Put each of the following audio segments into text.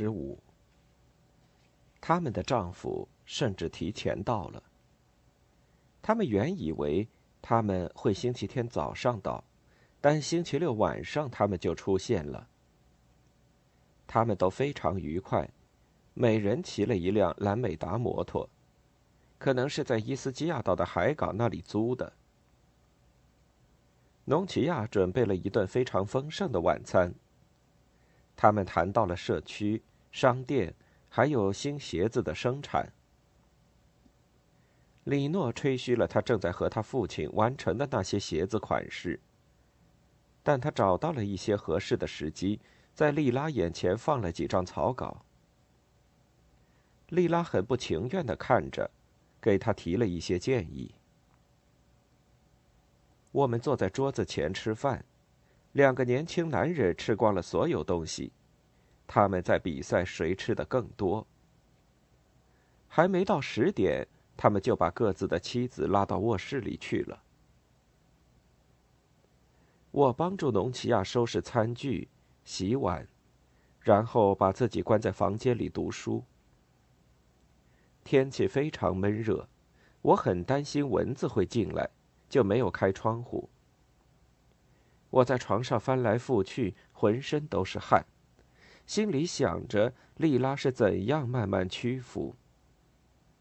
十五，他们的丈夫甚至提前到了。他们原以为他们会星期天早上到，但星期六晚上他们就出现了。他们都非常愉快，每人骑了一辆兰美达摩托，可能是在伊斯基亚岛的海港那里租的。农奇亚准备了一顿非常丰盛的晚餐。他们谈到了社区、商店，还有新鞋子的生产。李诺吹嘘了他正在和他父亲完成的那些鞋子款式，但他找到了一些合适的时机，在莉拉眼前放了几张草稿。莉拉很不情愿的看着，给他提了一些建议。我们坐在桌子前吃饭。两个年轻男人吃光了所有东西，他们在比赛谁吃的更多。还没到十点，他们就把各自的妻子拉到卧室里去了。我帮助农奇亚收拾餐具、洗碗，然后把自己关在房间里读书。天气非常闷热，我很担心蚊子会进来，就没有开窗户。我在床上翻来覆去，浑身都是汗，心里想着莉拉是怎样慢慢屈服。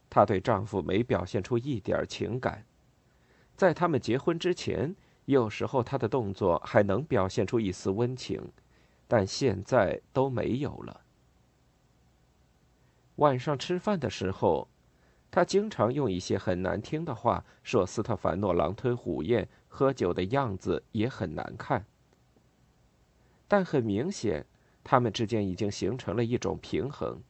她对丈夫没表现出一点情感，在他们结婚之前，有时候她的动作还能表现出一丝温情，但现在都没有了。晚上吃饭的时候。他经常用一些很难听的话说斯特凡诺狼吞虎咽，喝酒的样子也很难看。但很明显，他们之间已经形成了一种平衡，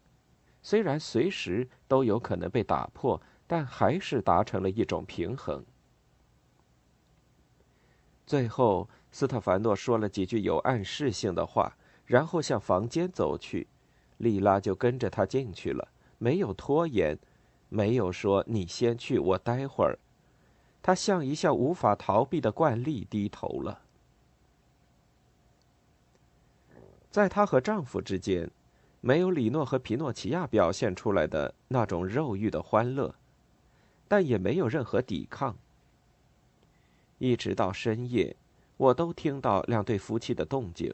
虽然随时都有可能被打破，但还是达成了一种平衡。最后，斯特凡诺说了几句有暗示性的话，然后向房间走去，莉拉就跟着他进去了，没有拖延。没有说你先去，我待会儿。他像一向无法逃避的惯例低头了。在她和丈夫之间，没有李诺和皮诺奇亚表现出来的那种肉欲的欢乐，但也没有任何抵抗。一直到深夜，我都听到两对夫妻的动静，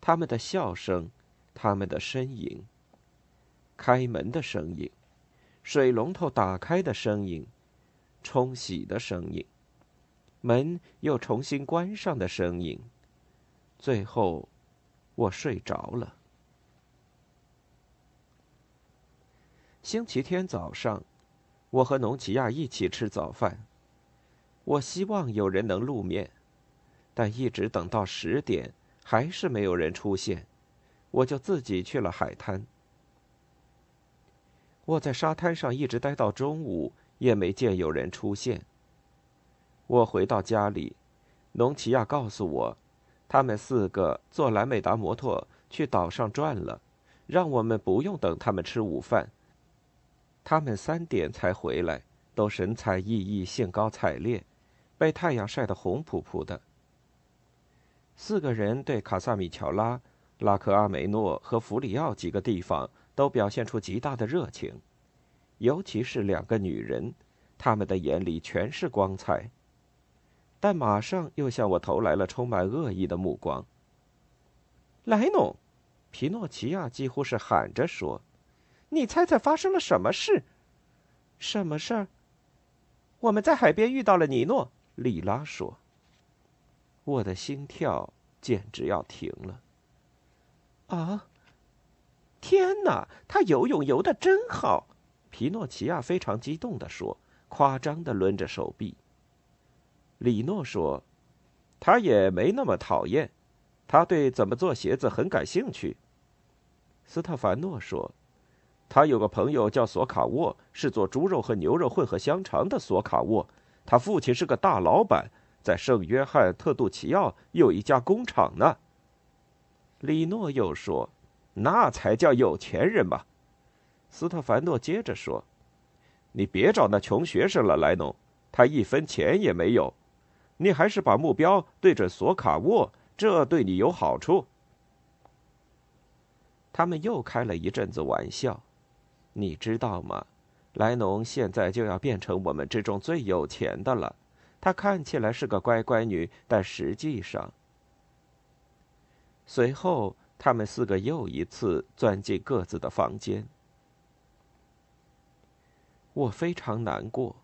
他们的笑声，他们的呻吟，开门的声音。水龙头打开的声音，冲洗的声音，门又重新关上的声音，最后，我睡着了。星期天早上，我和农奇亚一起吃早饭。我希望有人能露面，但一直等到十点，还是没有人出现，我就自己去了海滩。我在沙滩上一直待到中午，也没见有人出现。我回到家里，农奇亚告诉我，他们四个坐蓝美达摩托去岛上转了，让我们不用等他们吃午饭。他们三点才回来，都神采奕奕、兴高采烈，被太阳晒得红扑扑的。四个人对卡萨米乔拉、拉克阿梅诺和弗里奥几个地方。都表现出极大的热情，尤其是两个女人，她们的眼里全是光彩。但马上又向我投来了充满恶意的目光。莱农，皮诺奇亚几乎是喊着说：“你猜猜发生了什么事？什么事儿？”我们在海边遇到了尼诺。莉拉说：“我的心跳简直要停了。”啊！天哪，他游泳游的真好！皮诺奇亚非常激动地说，夸张地抡着手臂。李诺说：“他也没那么讨厌，他对怎么做鞋子很感兴趣。斯特凡诺说：“他有个朋友叫索卡沃，是做猪肉和牛肉混合香肠的索卡沃。他父亲是个大老板，在圣约翰特杜奇奥有一家工厂呢。”里诺又说：“那才叫有钱人嘛。”斯特凡诺接着说：“你别找那穷学生了，莱农，他一分钱也没有。你还是把目标对准索卡沃，这对你有好处。”他们又开了一阵子玩笑，你知道吗？莱农现在就要变成我们之中最有钱的了。她看起来是个乖乖女，但实际上……随后，他们四个又一次钻进各自的房间。我非常难过。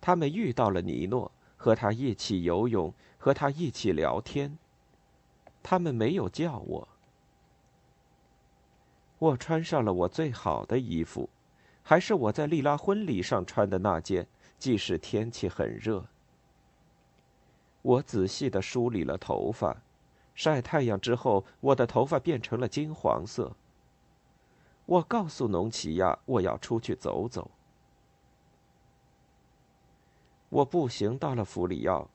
他们遇到了尼诺，和他一起游泳，和他一起聊天。他们没有叫我。我穿上了我最好的衣服，还是我在丽拉婚礼上穿的那件，即使天气很热。我仔细的梳理了头发。晒太阳之后，我的头发变成了金黄色。我告诉农奇亚，我要出去走走。我步行到了弗里奥，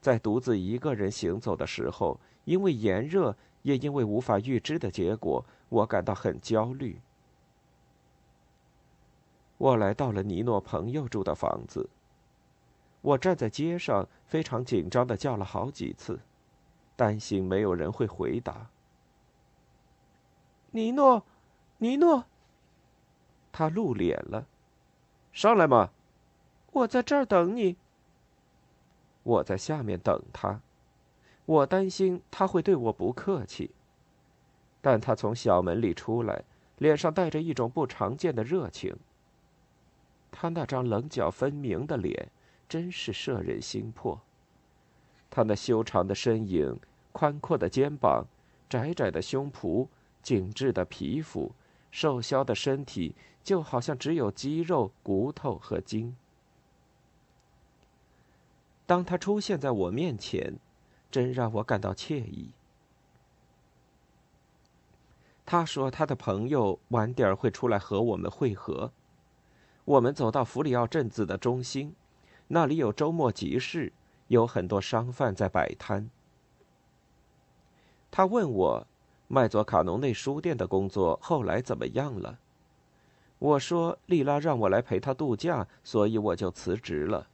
在独自一个人行走的时候，因为炎热，也因为无法预知的结果，我感到很焦虑。我来到了尼诺朋友住的房子。我站在街上，非常紧张的叫了好几次。担心没有人会回答。尼诺，尼诺，他露脸了，上来嘛，我在这儿等你。我在下面等他，我担心他会对我不客气，但他从小门里出来，脸上带着一种不常见的热情。他那张棱角分明的脸，真是摄人心魄。他那修长的身影。宽阔的肩膀，窄窄的胸脯，紧致的皮肤，瘦削的身体，就好像只有肌肉、骨头和筋。当他出现在我面前，真让我感到惬意。他说他的朋友晚点会出来和我们会合。我们走到弗里奥镇子的中心，那里有周末集市，有很多商贩在摆摊。他问我，麦佐卡农内书店的工作后来怎么样了？我说，丽拉让我来陪她度假，所以我就辞职了。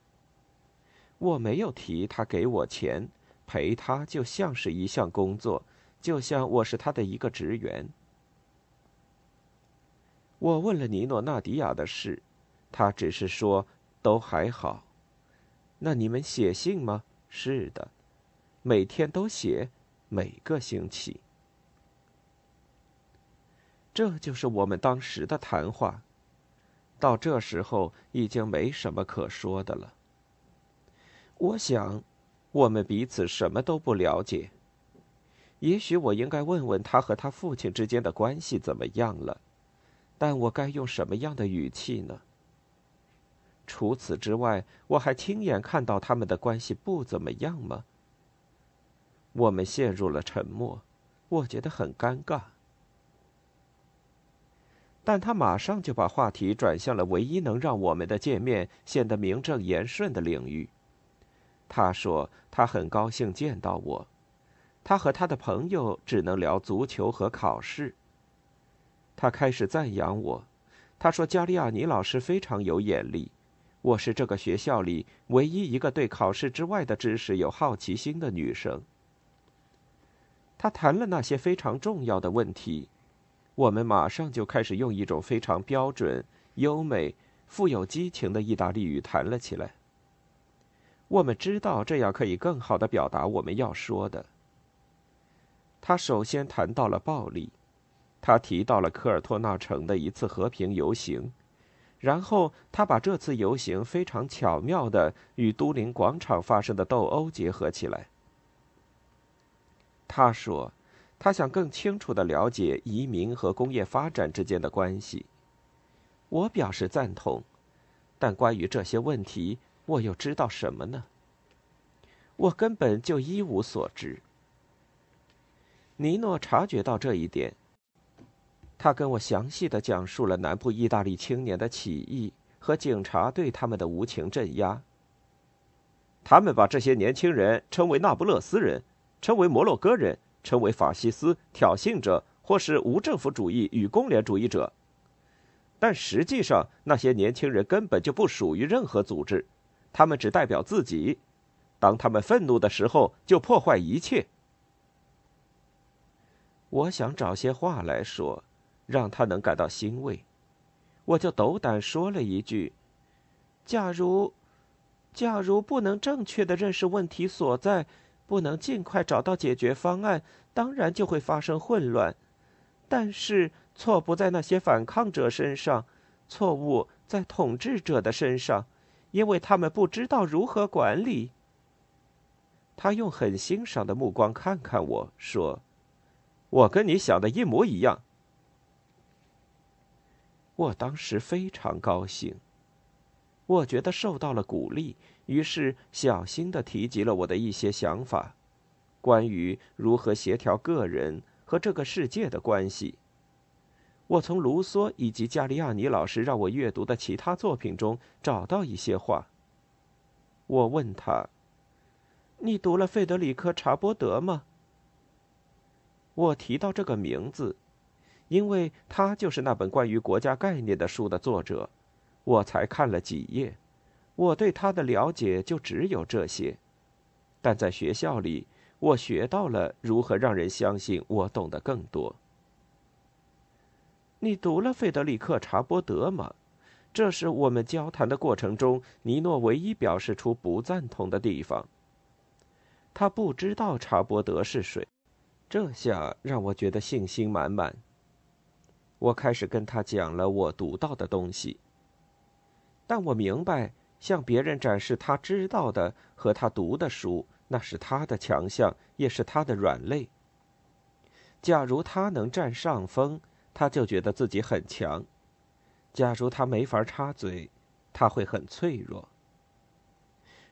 我没有提他给我钱，陪他就像是一项工作，就像我是他的一个职员。我问了尼诺纳迪亚的事，他只是说都还好。那你们写信吗？是的，每天都写。每个星期，这就是我们当时的谈话。到这时候，已经没什么可说的了。我想，我们彼此什么都不了解。也许我应该问问他和他父亲之间的关系怎么样了，但我该用什么样的语气呢？除此之外，我还亲眼看到他们的关系不怎么样吗？我们陷入了沉默，我觉得很尴尬。但他马上就把话题转向了唯一能让我们的见面显得名正言顺的领域。他说他很高兴见到我，他和他的朋友只能聊足球和考试。他开始赞扬我，他说加利亚尼老师非常有眼力，我是这个学校里唯一一个对考试之外的知识有好奇心的女生。他谈了那些非常重要的问题，我们马上就开始用一种非常标准、优美、富有激情的意大利语谈了起来。我们知道这样可以更好的表达我们要说的。他首先谈到了暴力，他提到了科尔托纳城的一次和平游行，然后他把这次游行非常巧妙的与都灵广场发生的斗殴结合起来。他说：“他想更清楚的了解移民和工业发展之间的关系。”我表示赞同，但关于这些问题，我又知道什么呢？我根本就一无所知。尼诺察觉到这一点。他跟我详细的讲述了南部意大利青年的起义和警察对他们的无情镇压。他们把这些年轻人称为那不勒斯人，称为摩洛哥人，称为法西斯挑衅者，或是无政府主义与公联主义者。但实际上，那些年轻人根本就不属于任何组织，他们只代表自己。当他们愤怒的时候，就破坏一切。我想找些话来说，让他能感到欣慰，我就斗胆说了一句：“假如……”假如不能正确的认识问题所在，不能尽快找到解决方案，当然就会发生混乱。但是错不在那些反抗者身上，错误在统治者的身上，因为他们不知道如何管理。他用很欣赏的目光看看我说：“我跟你想的一模一样。”我当时非常高兴。我觉得受到了鼓励，于是小心的提及了我的一些想法，关于如何协调个人和这个世界的关系。我从卢梭以及加利亚尼老师让我阅读的其他作品中找到一些话。我问他：“你读了费德里克·查波德吗？”我提到这个名字，因为他就是那本关于国家概念的书的作者。我才看了几页，我对他的了解就只有这些，但在学校里，我学到了如何让人相信我懂得更多。你读了费德里克·查波德吗？这是我们交谈的过程中，尼诺唯一表示出不赞同的地方。他不知道查波德是谁，这下让我觉得信心满满。我开始跟他讲了我读到的东西。但我明白，向别人展示他知道的和他读的书，那是他的强项，也是他的软肋。假如他能占上风，他就觉得自己很强；假如他没法插嘴，他会很脆弱。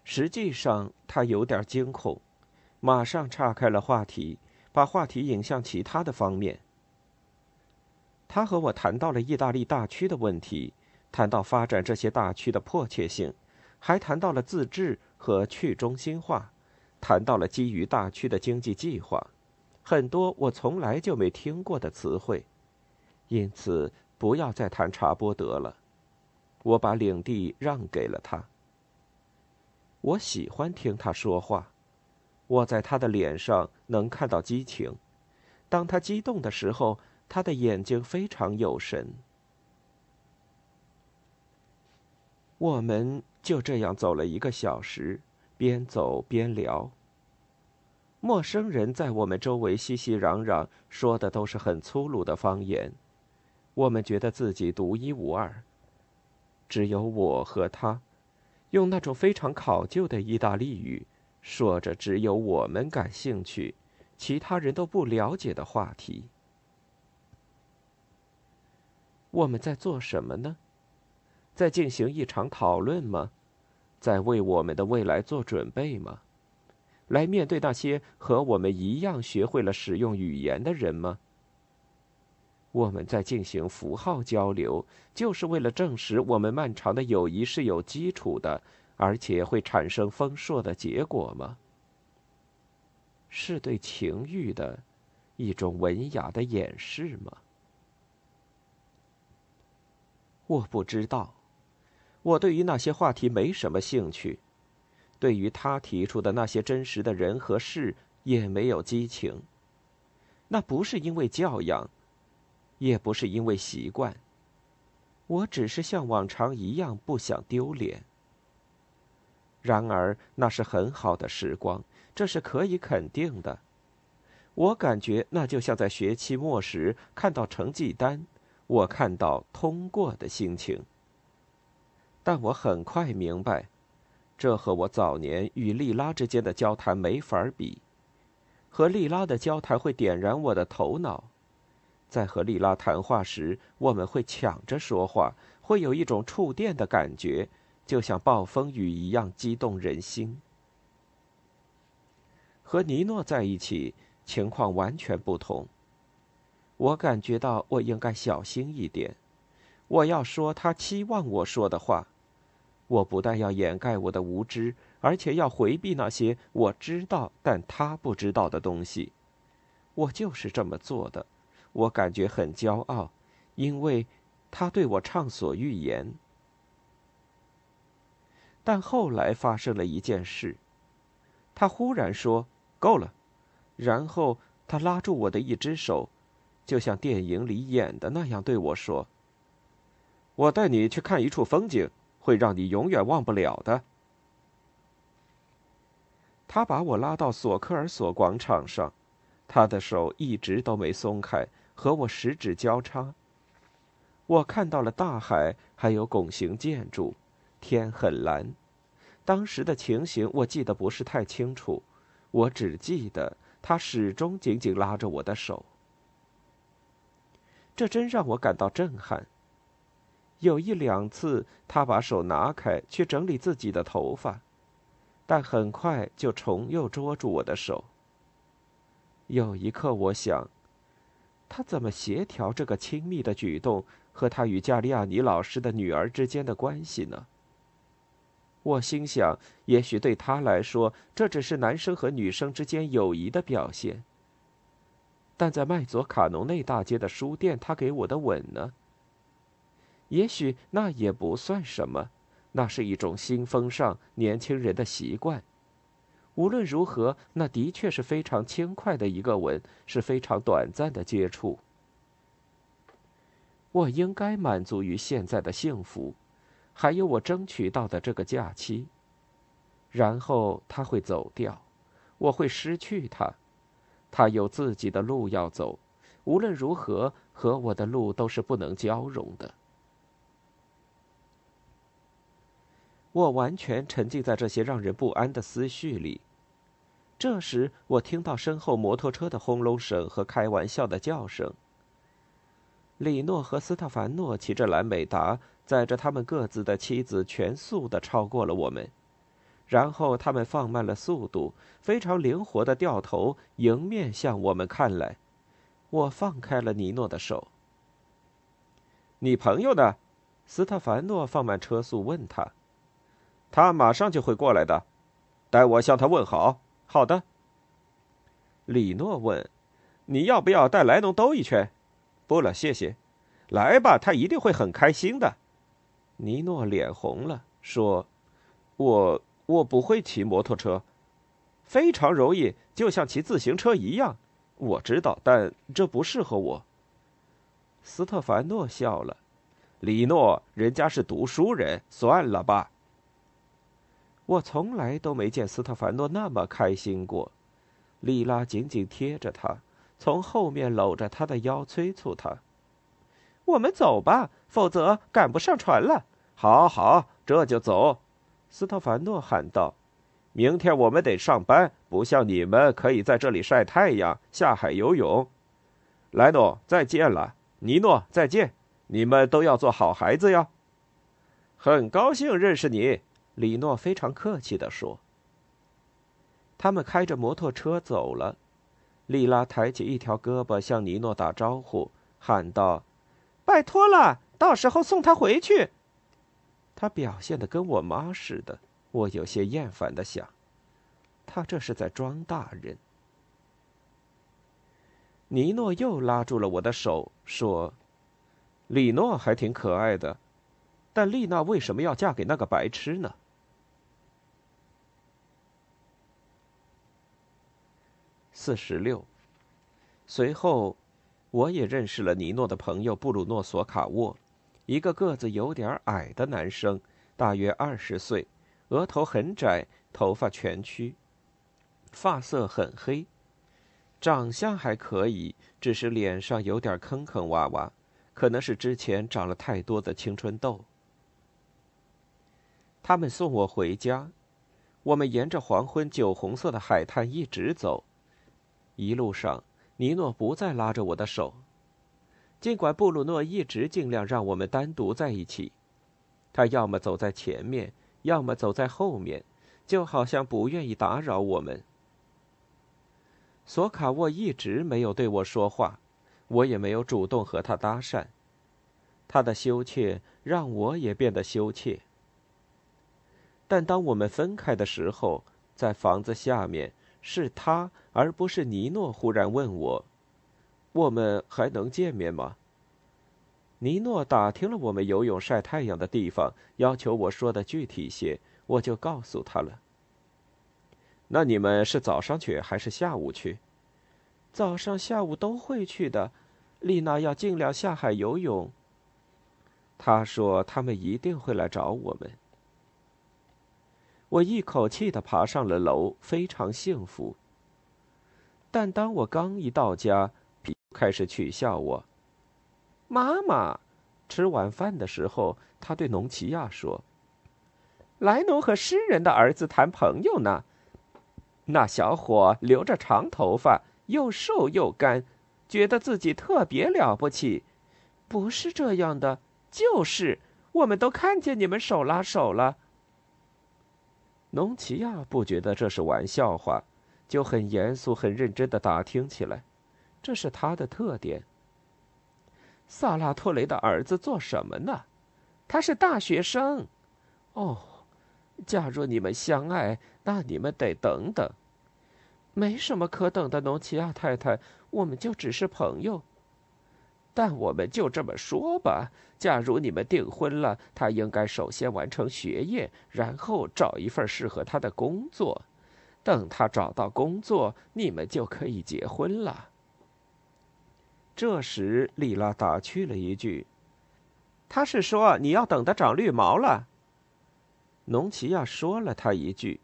实际上，他有点惊恐，马上岔开了话题，把话题引向其他的方面。他和我谈到了意大利大区的问题。谈到发展这些大区的迫切性，还谈到了自治和去中心化，谈到了基于大区的经济计划，很多我从来就没听过的词汇，因此不要再谈查波德了。我把领地让给了他。我喜欢听他说话，我在他的脸上能看到激情，当他激动的时候，他的眼睛非常有神。我们就这样走了一个小时，边走边聊。陌生人在我们周围熙熙攘攘，说的都是很粗鲁的方言。我们觉得自己独一无二，只有我和他，用那种非常考究的意大利语，说着只有我们感兴趣、其他人都不了解的话题。我们在做什么呢？在进行一场讨论吗？在为我们的未来做准备吗？来面对那些和我们一样学会了使用语言的人吗？我们在进行符号交流，就是为了证实我们漫长的友谊是有基础的，而且会产生丰硕的结果吗？是对情欲的一种文雅的掩饰吗？我不知道。我对于那些话题没什么兴趣，对于他提出的那些真实的人和事也没有激情。那不是因为教养，也不是因为习惯。我只是像往常一样不想丢脸。然而那是很好的时光，这是可以肯定的。我感觉那就像在学期末时看到成绩单，我看到通过的心情。但我很快明白，这和我早年与莉拉之间的交谈没法比。和莉拉的交谈会点燃我的头脑，在和莉拉谈话时，我们会抢着说话，会有一种触电的感觉，就像暴风雨一样激动人心。和尼诺在一起，情况完全不同。我感觉到我应该小心一点，我要说他期望我说的话。我不但要掩盖我的无知，而且要回避那些我知道但他不知道的东西。我就是这么做的，我感觉很骄傲，因为他对我畅所欲言。但后来发生了一件事，他忽然说：“够了。”然后他拉住我的一只手，就像电影里演的那样对我说：“我带你去看一处风景，会让你永远忘不了的。”他把我拉到索科尔索广场上，他的手一直都没松开，和我十指交叉。我看到了大海，还有拱形建筑。天很蓝，当时的情形我记得不是太清楚，我只记得他始终紧紧拉着我的手。这真让我感到震撼。有一两次，他把手拿开去整理自己的头发，但很快就重又捉住我的手。有一刻，我想，他怎么协调这个亲密的举动和他与加利亚尼老师的女儿之间的关系呢？我心想，也许对他来说，这只是男生和女生之间友谊的表现。但在麦佐卡农内大街的书店，他给我的吻呢？也许那也不算什么，那是一种新风尚年轻人的习惯。无论如何，那的确是非常轻快的一个吻，是非常短暂的接触。我应该满足于现在的幸福。还有我争取到的这个假期，然后他会走掉，我会失去他，他有自己的路要走，无论如何和我的路都是不能交融的。我完全沉浸在这些让人不安的思绪里。这时，我听到身后摩托车的轰隆声和开玩笑的叫声。李诺和斯特凡诺骑着兰美达。载着他们各自的妻子，全速的超过了我们，然后他们放慢了速度，非常灵活的掉头迎面向我们看来。我放开了尼诺的手。你朋友呢？斯特凡诺放慢车速问他。他马上就会过来的，代我向他问好。好的。李诺问：“你要不要带莱农兜一圈？”不了，谢谢。来吧，他一定会很开心的。尼诺脸红了，说：“我我不会骑摩托车，非常容易，就像骑自行车一样。我知道，但这不适合我。”斯特凡诺笑了：“李诺，人家是读书人，算了吧。”我从来都没见斯特凡诺那么开心过。莉拉紧紧贴着他，从后面搂着他的腰，催促他：“我们走吧，否则赶不上船了。”好好，这就走。”斯特凡诺喊道，“明天我们得上班，不像你们可以在这里晒太阳、下海游泳。”莱诺，再见了。尼诺，再见。你们都要做好孩子呀。很高兴认识你，李诺非常客气地说。他们开着摩托车走了。莉拉抬起一条胳膊向尼诺打招呼，喊道：“拜托了，到时候送他回去。”他表现的跟我妈似的，我有些厌烦的想，他这是在装大人。尼诺又拉住了我的手，说：“李诺还挺可爱的，但丽娜为什么要嫁给那个白痴呢？”四十六。随后，我也认识了尼诺的朋友布鲁诺·索卡沃。一个个子有点矮的男生，大约二十岁，额头很窄，头发全曲，发色很黑，长相还可以，只是脸上有点坑坑洼洼，可能是之前长了太多的青春痘。他们送我回家，我们沿着黄昏酒红色的海滩一直走，一路上，尼诺不再拉着我的手。尽管布鲁诺一直尽量让我们单独在一起，他要么走在前面，要么走在后面，就好像不愿意打扰我们。索卡沃一直没有对我说话，我也没有主动和他搭讪。他的羞怯让我也变得羞怯。但当我们分开的时候，在房子下面，是他而不是尼诺忽然问我：“我们还能见面吗？”尼诺打听了我们游泳晒太阳的地方，要求我说的具体些，我就告诉他了。那你们是早上去还是下午去？早上、下午都会去的。丽娜要尽量下海游泳。他说他们一定会来找我们。我一口气的爬上了楼，非常幸福。但当我刚一到家，皮开始取笑我。妈妈，吃晚饭的时候，他对农奇亚说：“莱农和诗人的儿子谈朋友呢。”那小伙留着长头发，又瘦又干，觉得自己特别了不起。不是这样的，就是，我们都看见你们手拉手了。农奇亚不觉得这是玩笑话，就很严肃、很认真的打听起来，这是他的特点。萨拉托雷的儿子做什么呢？他是大学生。哦。假如你们相爱，那你们得等等。没什么可等的，农奇亚太太，我们就只是朋友。但我们就这么说吧：假如你们订婚了，他应该首先完成学业，然后找一份适合他的工作。等他找到工作，你们就可以结婚了。这时，丽拉打趣了一句：“他是说你要等他长绿毛了。”农奇亚说了他一句：“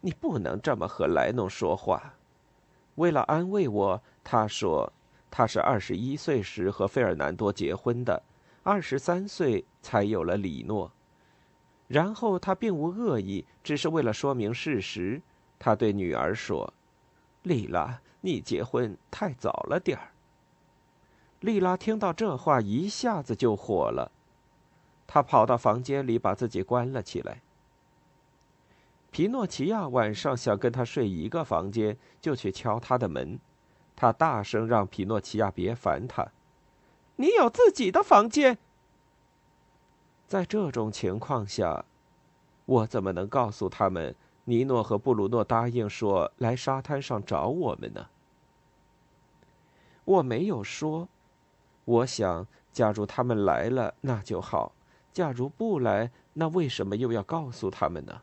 你不能这么和莱农说话。”为了安慰我，他说：“他是二十一岁时和费尔南多结婚的，二十三岁才有了里诺。”然后他并无恶意，只是为了说明事实，他对女儿说：“丽拉，你结婚太早了点儿。”丽拉听到这话，一下子就火了，她跑到房间里，把自己关了起来。皮诺奇亚晚上想跟他睡一个房间，就去敲他的门。他大声让皮诺奇亚别烦他：“你有自己的房间。”在这种情况下，我怎么能告诉他们尼诺和布鲁诺答应说来沙滩上找我们呢？我没有说。我想，假如他们来了，那就好；假如不来，那为什么又要告诉他们呢？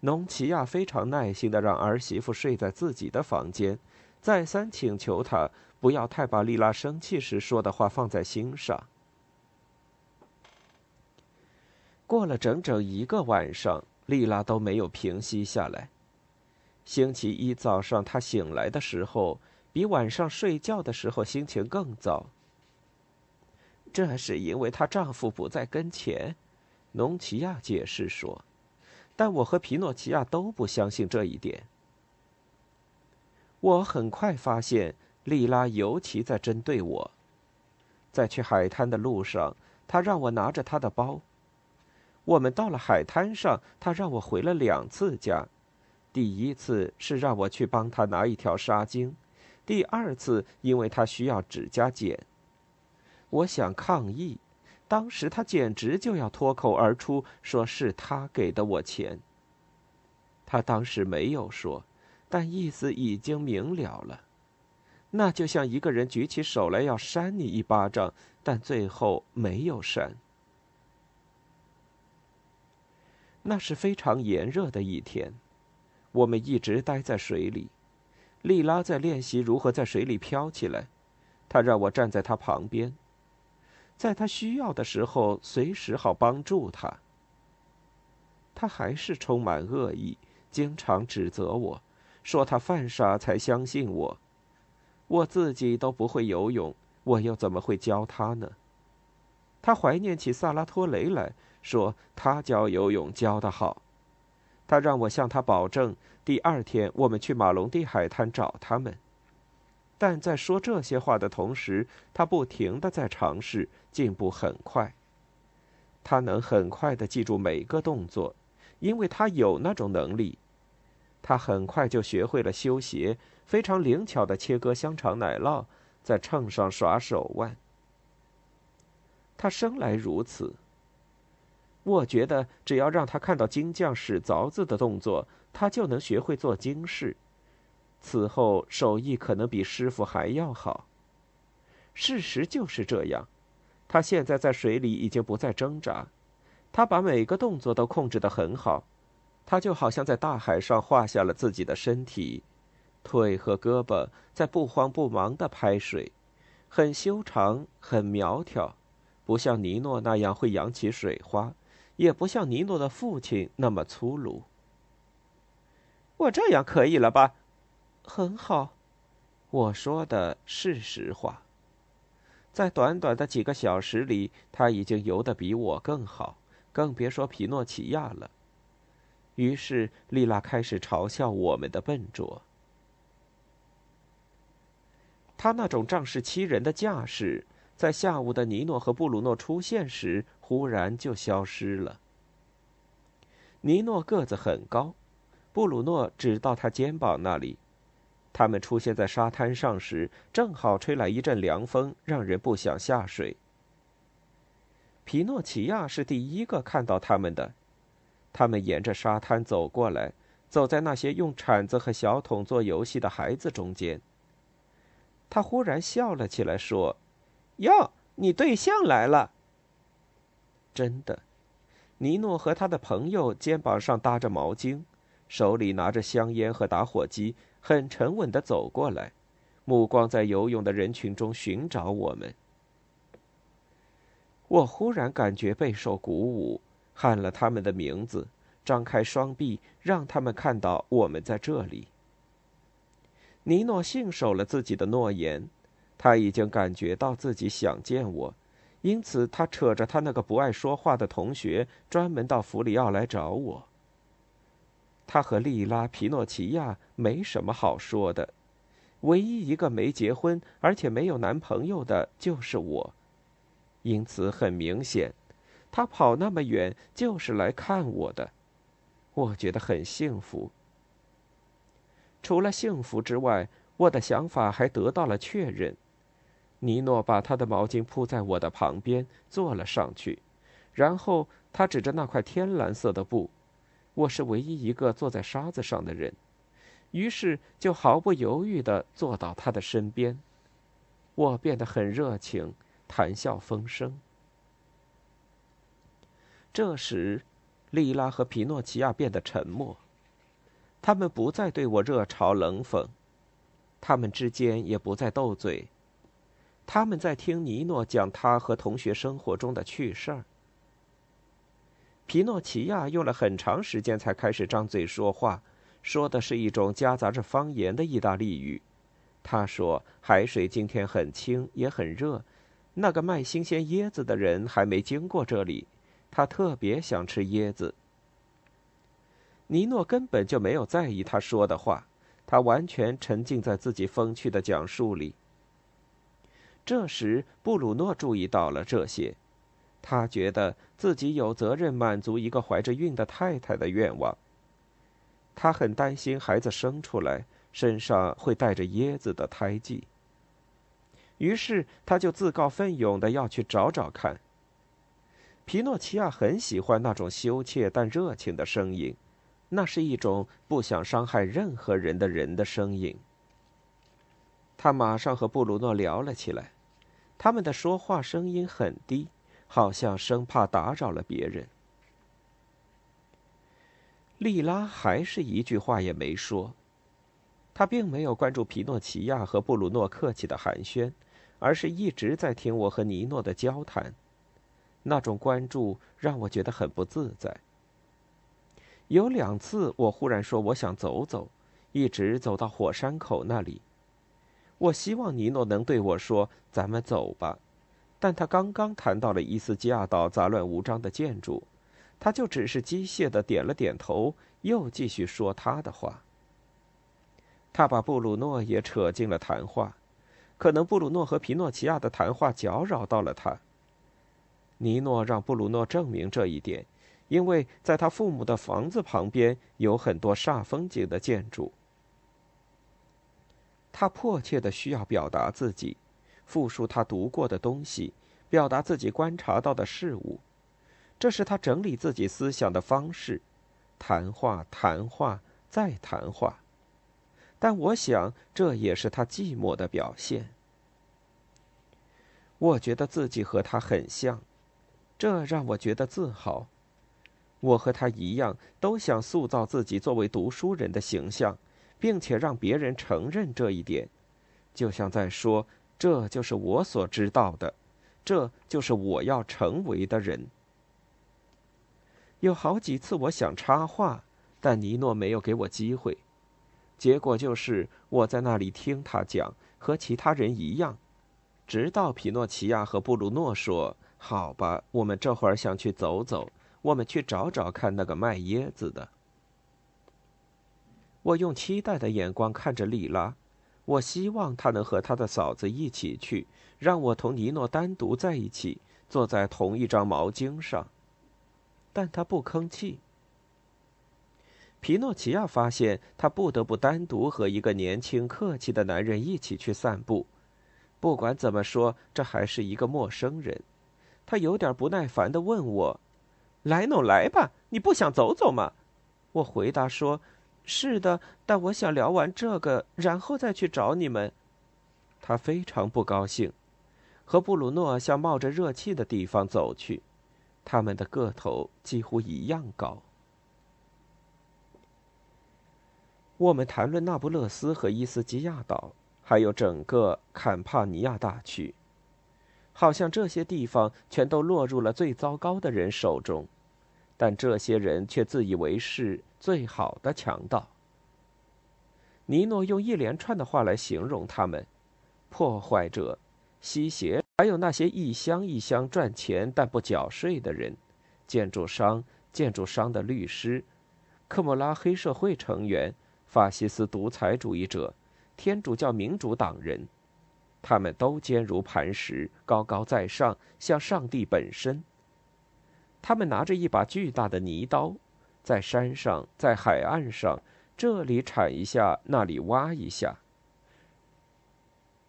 农奇亚非常耐心的让儿媳妇睡在自己的房间，再三请求她不要太把丽拉生气时说的话放在心上。过了整整一个晚上，丽拉都没有平息下来。星期一早上，她醒来的时候，比晚上睡觉的时候心情更糟。这是因为她丈夫不在跟前，农奇亚解释说。但我和皮诺奇亚都不相信这一点。我很快发现，莉拉尤其在针对我。在去海滩的路上，她让我拿着她的包。我们到了海滩上，她让我回了两次家。第一次是让我去帮她拿一条纱巾，第二次因为她需要指甲剪。我想抗议。当时他简直就要脱口而出，说是他给的我钱。他当时没有说，但意思已经明了了。那就像一个人举起手来要扇你一巴掌，但最后没有扇。那是非常炎热的一天，我们一直待在水里。莉拉在练习如何在水里飘起来，她让我站在她旁边。在她需要的时候，随时好帮助她。他还是充满恶意，经常指责我，说他犯傻才相信我。我自己都不会游泳，我又怎么会教他呢？他怀念起萨拉托雷来说，他教游泳教得好。他让我向他保证，第二天我们去马龙地海滩找他们。但在说这些话的同时，他不停的在尝试，进步很快。他能很快的记住每个动作，因为他有那种能力。他很快就学会了修鞋，非常灵巧的切割香肠奶酪，在秤上耍手腕。他生来如此。我觉得只要让他看到金匠使凿子的动作，他就能学会做金饰。此后手艺可能比师傅还要好。事实就是这样。他现在在水里已经不再挣扎，他把每个动作都控制得很好。他就好像在大海上画下了自己的身体，腿和胳膊在不慌不忙地拍水，很修长，很苗条，不像尼诺那样会扬起水花，也不像尼诺的父亲那么粗鲁。我这样可以了吧？很好，我说的是实话。在短短的几个小时里，他已经游得比我更好，更别说皮诺奇亚了。于是，丽拉开始嘲笑我们的笨拙。他那种仗势欺人的架势，在下午的尼诺和布鲁诺出现时，忽然就消失了。尼诺个子很高，布鲁诺只到他肩膀那里。他们出现在沙滩上时，正好吹来一阵凉风，让人不想下水。皮诺奇亚是第一个看到他们的。他们沿着沙滩走过来，走在那些用铲子和小桶做游戏的孩子中间。他忽然笑了起来，说：“哟，你对象来了。”真的，尼诺和他的朋友肩膀上搭着毛巾，手里拿着香烟和打火机，很沉稳的走过来，目光在游泳的人群中寻找我们。我忽然感觉备受鼓舞。喊了他们的名字，张开双臂，让他们看到我们在这里。尼诺信守了自己的诺言，他已经感觉到自己想见我，因此他扯着他那个不爱说话的同学，专门到弗里奥来找我。他和莉拉·皮诺奇亚没什么好说的，唯一一个没结婚而且没有男朋友的就是我，因此很明显。他跑那么远就是来看我的，我觉得很幸福。除了幸福之外，我的想法还得到了确认。尼诺把他的毛巾铺在我的旁边，坐了上去，然后他指着那块天蓝色的布，我是唯一一个坐在沙子上的人，于是就毫不犹豫地坐到他的身边。我变得很热情，谈笑风生。这时，莉拉和皮诺奇亚变得沉默。他们不再对我热嘲冷讽，他们之间也不再斗嘴。他们在听尼诺讲他和同学生活中的趣事儿。皮诺奇亚用了很长时间才开始张嘴说话，说的是一种夹杂着方言的意大利语。他说：“海水今天很清，也很热。那个卖新鲜椰子的人还没经过这里。”他特别想吃椰子。尼诺根本就没有在意他说的话，他完全沉浸在自己风趣的讲述里。这时，布鲁诺注意到了这些，他觉得自己有责任满足一个怀着孕的太太的愿望。他很担心孩子生出来身上会带着椰子的胎记，于是他就自告奋勇的要去找找看。皮诺奇亚很喜欢那种羞怯但热情的声音，那是一种不想伤害任何人的人的声音。他马上和布鲁诺聊了起来，他们的说话声音很低，好像生怕打扰了别人。莉拉还是一句话也没说，她并没有关注皮诺奇亚和布鲁诺客气的寒暄，而是一直在听我和尼诺的交谈。那种关注让我觉得很不自在。有两次，我忽然说我想走走，一直走到火山口那里。我希望尼诺能对我说：“咱们走吧。”但他刚刚谈到了伊斯基亚岛杂乱无章的建筑，他就只是机械的点了点头，又继续说他的话。他把布鲁诺也扯进了谈话，可能布鲁诺和皮诺奇亚的谈话搅扰到了他。尼诺让布鲁诺证明这一点，因为在他父母的房子旁边有很多煞风景的建筑。他迫切的需要表达自己，复述他读过的东西，表达自己观察到的事物，这是他整理自己思想的方式。谈话，谈话，再谈话。但我想，这也是他寂寞的表现。我觉得自己和他很像，这让我觉得自豪。我和他一样，都想塑造自己作为读书人的形象，并且让别人承认这一点，就像在说：“这就是我所知道的，这就是我要成为的人。”有好几次我想插话，但尼诺没有给我机会。结果就是我在那里听他讲，和其他人一样，直到皮诺奇亚和布鲁诺说：“好吧，我们这会儿想去走走，我们去找找看那个卖椰子的。”我用期待的眼光看着莉拉，我希望她能和她的嫂子一起去，让我同尼诺单独在一起，坐在同一张毛巾上。但他不吭气。皮诺奇亚发现他不得不单独和一个年轻客气的男人一起去散步。不管怎么说，这还是一个陌生人。他有点不耐烦的问我：“来，弄来吧，你不想走走吗？”我回答说：“是的，但我想聊完这个，然后再去找你们。”他非常不高兴，和布鲁诺向冒着热气的地方走去。他们的个头几乎一样高。我们谈论那不勒斯和伊斯基亚岛，还有整个坎帕尼亚大区，好像这些地方全都落入了最糟糕的人手中，但这些人却自以为是最好的强盗。尼诺用一连串的话来形容他们：破坏者、吸血。还有那些一箱一箱赚钱但不缴税的人，建筑商、建筑商的律师，科莫拉黑社会成员、法西斯独裁主义者、天主教民主党人，他们都坚如磐石，高高在上，像上帝本身。他们拿着一把巨大的泥刀，在山上，在海岸上，这里铲一下，那里挖一下。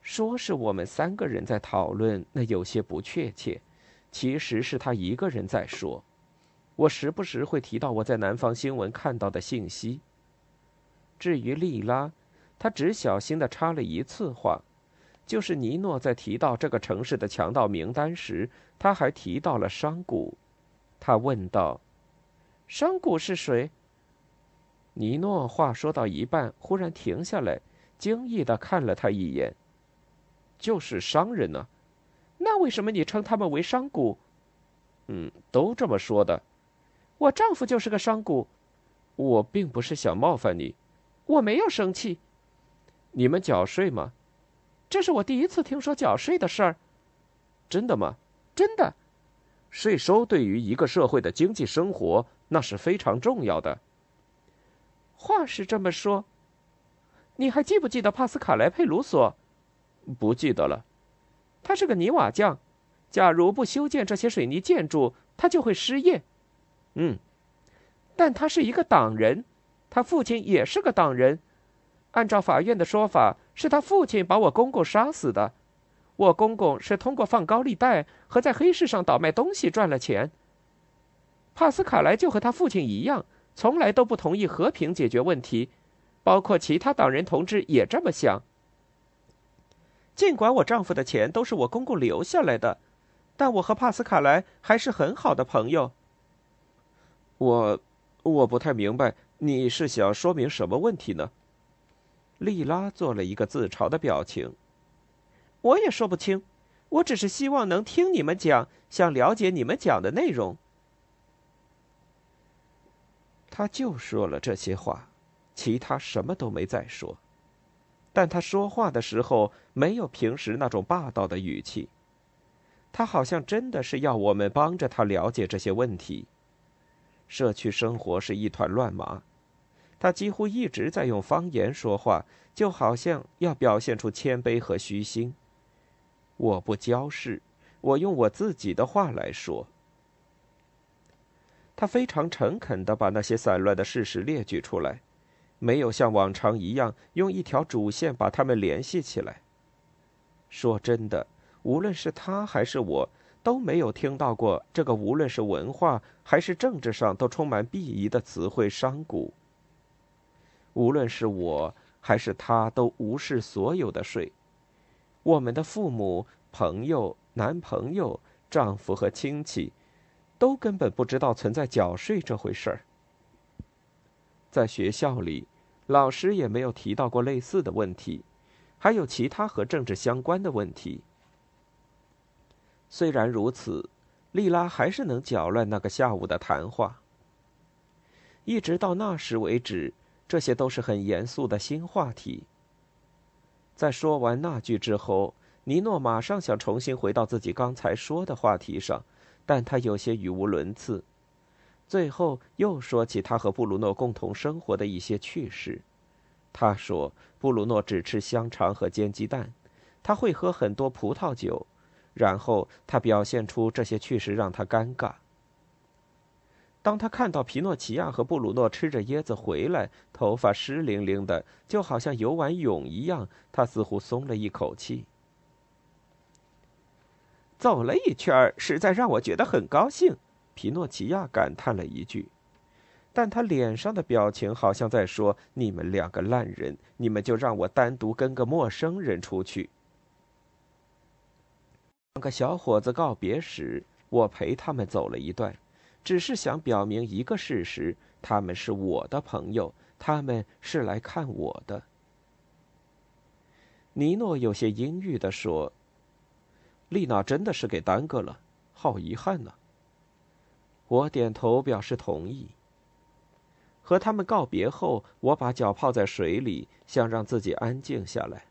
说是我们三个人在讨论，那有些不确切。其实是他一个人在说。我时不时会提到我在南方新闻看到的信息。至于莉拉，他只小心的插了一次话，就是尼诺在提到这个城市的强盗名单时，他还提到了商贾。他问道：“商贾是谁？”尼诺话说到一半，忽然停下来，惊异的看了他一眼。就是商人呢，那为什么你称他们为商贾？嗯，都这么说的。我丈夫就是个商贾，我并不是想冒犯你，我没有生气。你们缴税吗？这是我第一次听说缴税的事儿。真的吗？真的。税收对于一个社会的经济生活那是非常重要的。话是这么说。你还记不记得帕斯卡莱佩鲁索？不记得了，他是个泥瓦匠。假如不修建这些水泥建筑，他就会失业。嗯，但他是一个党人，他父亲也是个党人。按照法院的说法，是他父亲把我公公杀死的。我公公是通过放高利贷和在黑市上倒卖东西赚了钱。帕斯卡莱就和他父亲一样，从来都不同意和平解决问题，包括其他党人同志也这么想。尽管我丈夫的钱都是我公公留下来的，但我和帕斯卡莱还是很好的朋友。我，我不太明白你是想说明什么问题呢？莉拉做了一个自嘲的表情。我也说不清，我只是希望能听你们讲，想了解你们讲的内容。他就说了这些话，其他什么都没再说。但他说话的时候没有平时那种霸道的语气，他好像真的是要我们帮着他了解这些问题。社区生活是一团乱麻，他几乎一直在用方言说话，就好像要表现出谦卑和虚心。我不教事，我用我自己的话来说。他非常诚恳地把那些散乱的事实列举出来，没有像往常一样用一条主线把它们联系起来。说真的，无论是他还是我，都没有听到过这个无论是文化还是政治上都充满鄙夷的词汇“商贾”。无论是我还是他，都无视所有的税。我们的父母、朋友、男朋友、丈夫和亲戚，都根本不知道存在缴税这回事儿。在学校里，老师也没有提到过类似的问题，还有其他和政治相关的问题。虽然如此，莉拉还是能搅乱那个下午的谈话。一直到那时为止，这些都是很严肃的新话题。在说完那句之后，尼诺马上想重新回到自己刚才说的话题上，但他有些语无伦次。最后又说起他和布鲁诺共同生活的一些趣事。他说，布鲁诺只吃香肠和煎鸡蛋，他会喝很多葡萄酒，然后他表现出这些趣事让他尴尬。当他看到皮诺奇亚和布鲁诺吃着椰子回来，头发湿淋淋的，就好像游完泳一样，他似乎松了一口气。走了一圈，实在让我觉得很高兴。皮诺奇亚感叹了一句，但他脸上的表情好像在说：“你们两个烂人，你们就让我单独跟个陌生人出去。”两个小伙子告别时，我陪他们走了一段。只是想表明一个事实：他们是我的朋友，他们是来看我的。尼诺有些阴郁地说：“丽娜真的是给耽搁了，好遗憾呢。”我点头表示同意。和他们告别后，我把脚泡在水里，想让自己安静下来。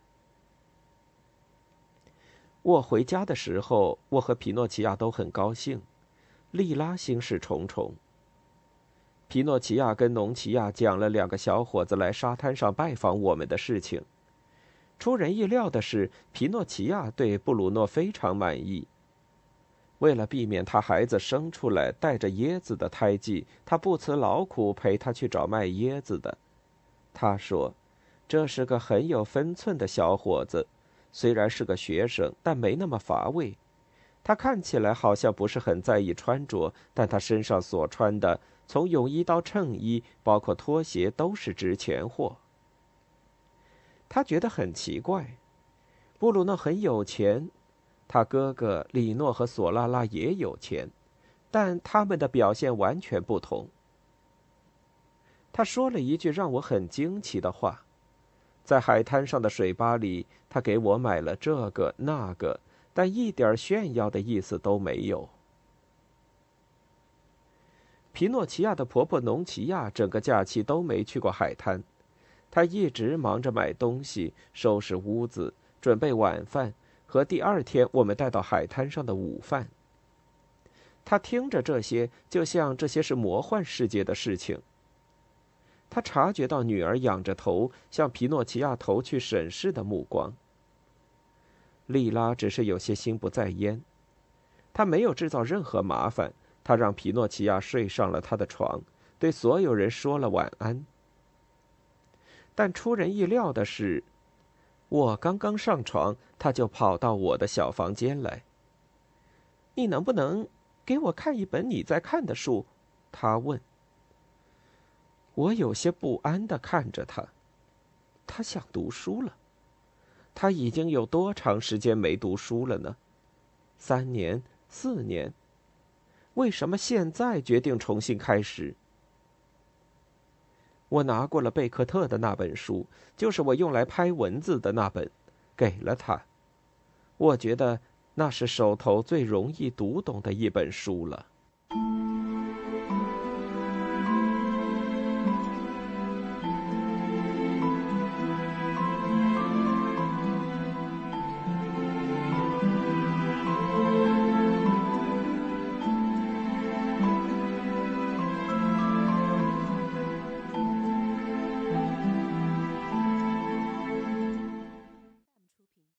我回家的时候，我和皮诺奇亚都很高兴。莉拉心事重重。皮诺奇亚跟农奇亚讲了两个小伙子来沙滩上拜访我们的事情。出人意料的是，皮诺奇亚对布鲁诺非常满意。为了避免他孩子生出来带着椰子的胎记，他不辞劳苦陪他去找卖椰子的。他说：“这是个很有分寸的小伙子，虽然是个学生，但没那么乏味。”他看起来好像不是很在意穿着，但他身上所穿的，从泳衣到衬衣，包括拖鞋，都是值钱货。他觉得很奇怪，布鲁诺很有钱，他哥哥里诺和索拉拉也有钱，但他们的表现完全不同。他说了一句让我很惊奇的话，在海滩上的水吧里，他给我买了这个那个。但一点炫耀的意思都没有。皮诺奇亚的婆婆农奇亚整个假期都没去过海滩，她一直忙着买东西、收拾屋子、准备晚饭和第二天我们带到海滩上的午饭。她听着这些，就像这些是魔幻世界的事情。她察觉到女儿仰着头向皮诺奇亚投去审视的目光。莉拉只是有些心不在焉，她没有制造任何麻烦。她让皮诺奇亚睡上了他的床，对所有人说了晚安。但出人意料的是，我刚刚上床，他就跑到我的小房间来。你能不能给我看一本你在看的书？他问。我有些不安的看着他，他想读书了。他已经有多长时间没读书了呢？三年、四年？为什么现在决定重新开始？我拿过了贝克特的那本书，就是我用来拍文字的那本，给了他。我觉得那是手头最容易读懂的一本书了。